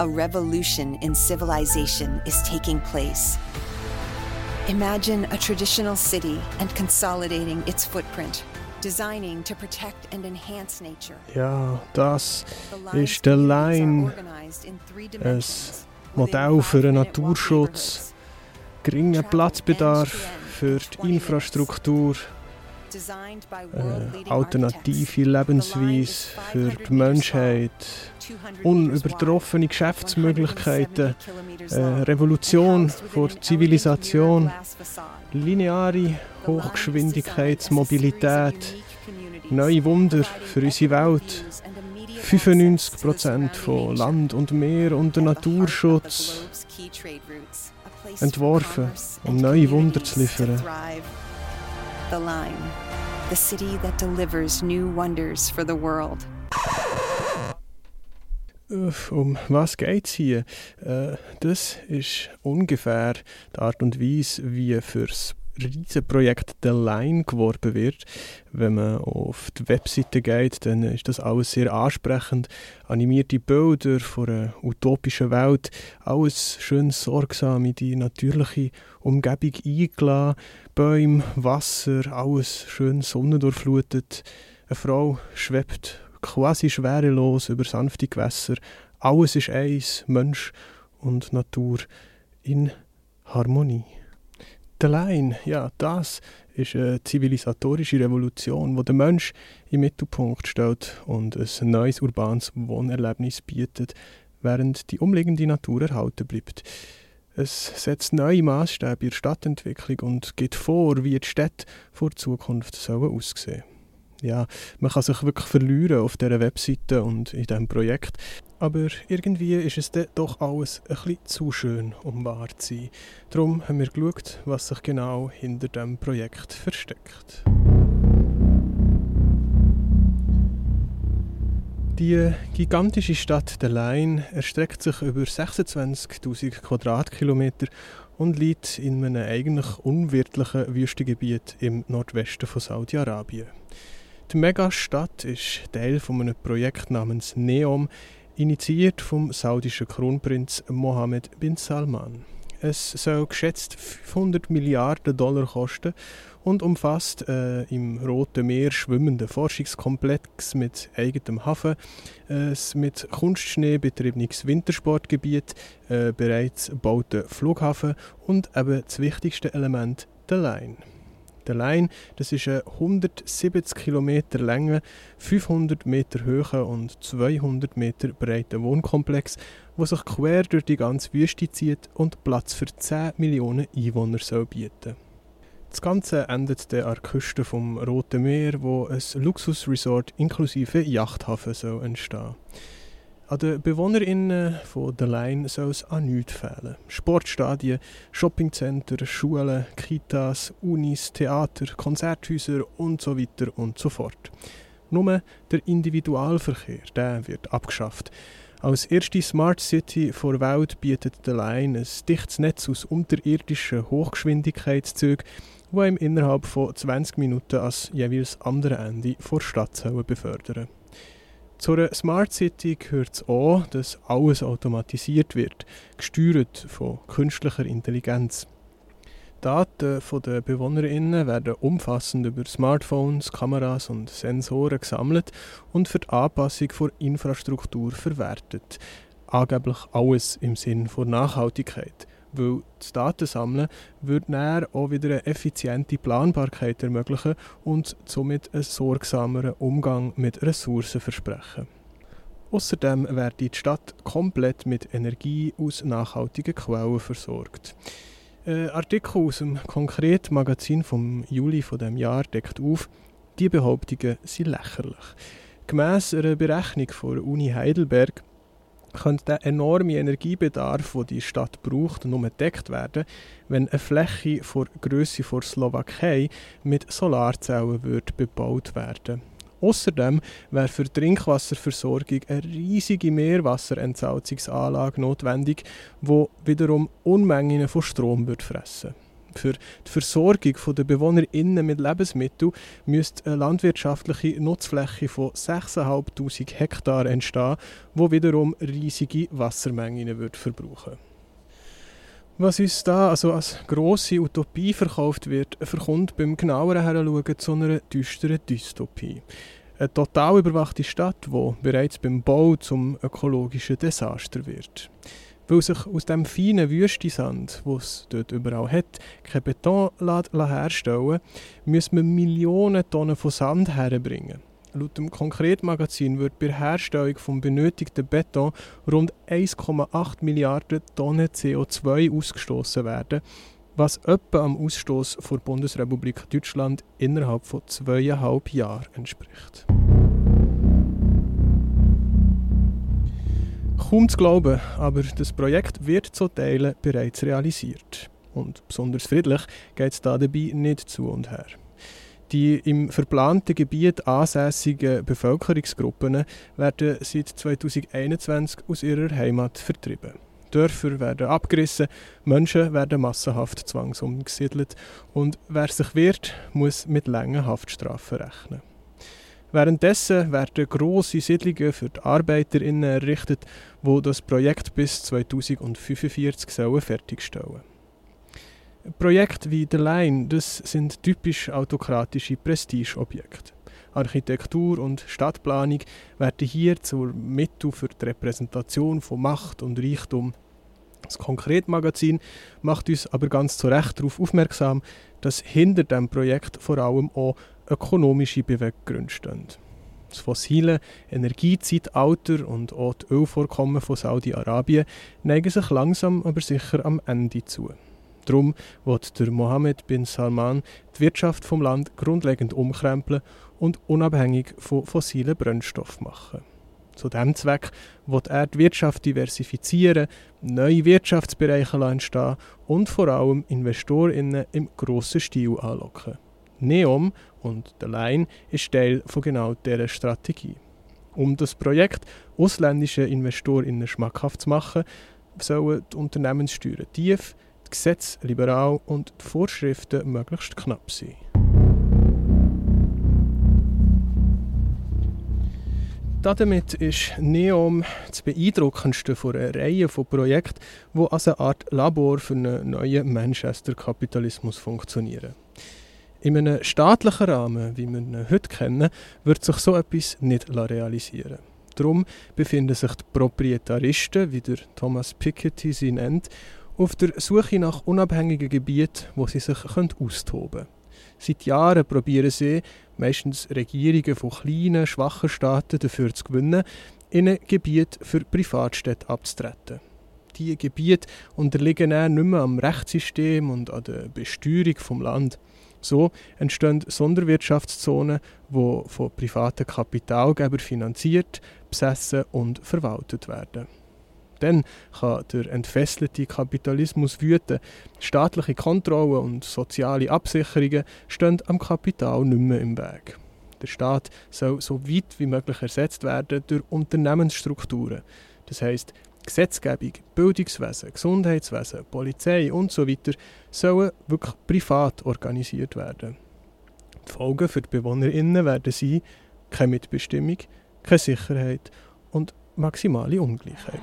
a revolution in civilization is taking place. Imagine a traditional city and consolidating its footprint, designing to protect and enhance nature. Ja, das ist der Line, ein Modell für den Naturschutz, geringen Platzbedarf für die Infrastruktur, äh, alternative Lebensweise für die Menschheit, unübertroffene Geschäftsmöglichkeiten, äh, Revolution vor Zivilisation, lineare Hochgeschwindigkeitsmobilität, neue Wunder für unsere Welt, 95% von Land und Meer und der Naturschutz, entworfen, um neue Wunder zu liefern. The Line, the city that delivers new wonders for the world. Um was geht es hier? Äh, das ist ungefähr die Art und Weise, wie fürs Riesenprojekt The Line geworben wird. Wenn man auf die Webseite geht, dann ist das alles sehr ansprechend. Animierte Bilder von einer utopischen Welt, alles schön sorgsam in die natürliche Umgebung eingeladen. Bäume, Wasser, alles schön sonnendurchflutet. Eine Frau schwebt quasi schwerelos über sanfte Gewässer. Alles ist eins, Mensch und Natur in Harmonie. Line, ja, das ist eine zivilisatorische Revolution, wo der Mensch im Mittelpunkt stellt und ein neues urbanes Wohnerlebnis bietet, während die umliegende Natur erhalten bleibt. Es setzt neue Maßstäbe in der Stadtentwicklung und geht vor, wie die Städte vor Zukunft sollen aussehen ja, man kann sich wirklich verlieren auf dieser Webseite und in diesem Projekt. Aber irgendwie ist es doch alles ein bisschen zu schön, um wahr zu sein. Darum haben wir geschaut, was sich genau hinter diesem Projekt versteckt. Die gigantische Stadt Delain erstreckt sich über 26.000 Quadratkilometer und liegt in einem eigentlich unwirtlichen Wüstengebiet im Nordwesten von Saudi-Arabien. Die Megastadt ist Teil von einem Projekt namens NEOM, initiiert vom saudischen Kronprinz Mohammed bin Salman. Es soll geschätzt 500 Milliarden Dollar kosten und umfasst äh, im Roten Meer schwimmenden Forschungskomplex mit eigenem Hafen, ein mit Kunstschnee betriebenes Wintersportgebiet, äh, bereits gebauten Flughafen und eben das wichtigste Element, der Line. Line, das ist ein 170 Kilometer langer, 500 Meter hoher und 200 Meter breiter Wohnkomplex, der sich quer durch die ganze Wüste zieht und Platz für 10 Millionen Einwohner soll bieten. Das Ganze endet an der Küste vom Roten Meer, wo ein Luxusresort inklusive Yachthafen soll entstehen. An den BewohnerInnen von The Line soll es an nichts fehlen. Sportstadien, Shoppingcenter, Schulen, Kitas, Unis, Theater, Konzerthäuser und so weiter und so fort. Nur der Individualverkehr, der wird abgeschafft. Als erste Smart City vor Welt bietet The Line ein dichtes Netz aus unterirdischen Hochgeschwindigkeitszügen, die ihm innerhalb von 20 Minuten als jeweils andere Ende vor Stadt befördern zu einer Smart City gehört es auch, dass alles automatisiert wird, gesteuert von künstlicher Intelligenz. Daten der BewohnerInnen werden umfassend über Smartphones, Kameras und Sensoren gesammelt und für die Anpassung der Infrastruktur verwertet. Angeblich alles im Sinn von Nachhaltigkeit weil das Datensammeln würde dann auch wieder eine effiziente Planbarkeit ermöglichen und somit einen sorgsameren Umgang mit Ressourcen versprechen. Außerdem werde die Stadt komplett mit Energie aus nachhaltigen Quellen versorgt. Ein Artikel aus dem konkreten Magazin vom Juli von dem Jahr deckt auf, die Behauptungen sind lächerlich. Gemäss einer Berechnung von der Uni Heidelberg könnte der enorme Energiebedarf, den die Stadt braucht, nur gedeckt werden, wenn eine Fläche vor Größe vor Slowakei mit Solarzellen wird bebaut werden. Außerdem wäre für die Trinkwasserversorgung eine riesige Meerwasserentsalzungsanlage notwendig, wo wiederum Unmengen von Strom wird fressen. Für die Versorgung der BewohnerInnen mit Lebensmitteln müsste eine landwirtschaftliche Nutzfläche von 6'500 Hektar entstehen, wo wiederum riesige Wassermengen wird verbrauchen was uns da also als grosse Utopie verkauft wird, verkommt beim genaueren Heranschauen zu einer düsteren Dystopie. Eine total überwachte Stadt, die bereits beim Bau zum ökologischen Desaster wird. Weil sich aus dem feinen Wüstensand, den es dort überall hat, kein Beton herstellen müssen wir Millionen Tonnen von Sand herbringen. Laut dem Konkretmagazin wird bei der Herstellung des benötigten Beton rund 1,8 Milliarden Tonnen CO2 ausgestoßen werden, was etwa am Ausstoß der Bundesrepublik Deutschland innerhalb von zweieinhalb Jahren entspricht. Kaum zu glauben, aber das Projekt wird zu Teilen bereits realisiert. Und besonders friedlich geht es dabei nicht zu und her. Die im verplanten Gebiet ansässigen Bevölkerungsgruppen werden seit 2021 aus ihrer Heimat vertrieben. Dörfer werden abgerissen, Menschen werden massenhaft zwangsumgesiedelt und wer sich wehrt, muss mit langen Haftstrafen rechnen. Währenddessen werden grosse Siedlungen für die ArbeiterInnen errichtet, wo das Projekt bis 2045 sollen fertigstellen Projekte wie The Line, das sind typisch autokratische Prestigeobjekte. Architektur und Stadtplanung werden hier zur Mittel für die Repräsentation von Macht und Reichtum. Das Konkretmagazin macht uns aber ganz zu Recht darauf aufmerksam, dass hinter dem Projekt vor allem auch ökonomische Beweggründe stehen. Das fossile Energiezeitalter und auch die Ölvorkommen von Saudi-Arabien neigen sich langsam aber sicher am Ende zu. Darum wird der Mohammed bin Salman die Wirtschaft vom Land grundlegend umkrempeln und unabhängig von fossilen Brennstoffen machen. Zu diesem Zweck wird er die Wirtschaft diversifizieren, neue Wirtschaftsbereiche entstehen und vor allem InvestorInnen im grossen Stil anlocken. Neom und der Line ist Teil von genau dieser Strategie. Um das Projekt ausländischen InvestorInnen schmackhaft zu machen, sollen die Unternehmenssteuern tief, die Gesetze liberal und die Vorschriften möglichst knapp sein. Damit ist Neom das beeindruckendste von einer Reihe von Projekten, die als eine Art Labor für einen neuen Manchester-Kapitalismus funktionieren. In einem staatlichen Rahmen, wie wir ihn heute kennen, wird sich so etwas nicht realisieren. Darum befinden sich die Proprietaristen, wie der Thomas Piketty sie nennt, auf der Suche nach unabhängigen Gebieten, wo sie sich austoben können. Seit Jahren probieren sie, meistens Regierungen von kleinen, schwachen Staaten dafür zu gewinnen, in ein Gebiet für Privatstädte abzutreten diese Gebiete unterliegen nicht mehr am Rechtssystem und an der Besteuerung vom Land. So entstehen Sonderwirtschaftszonen, die von privaten Kapitalgebern finanziert, besessen und verwaltet werden. Dann kann der entfesselte Kapitalismus wüten. Staatliche Kontrolle und soziale Absicherungen stehen am Kapital nicht mehr im Weg. Der Staat soll so weit wie möglich ersetzt werden durch Unternehmensstrukturen. Das heißt, Gesetzgebung, Bildungswesen, Gesundheitswesen, Polizei und so sollen wirklich privat organisiert werden. Die Folgen für die BewohnerInnen werden sein, keine Mitbestimmung, keine Sicherheit und maximale Ungleichheit.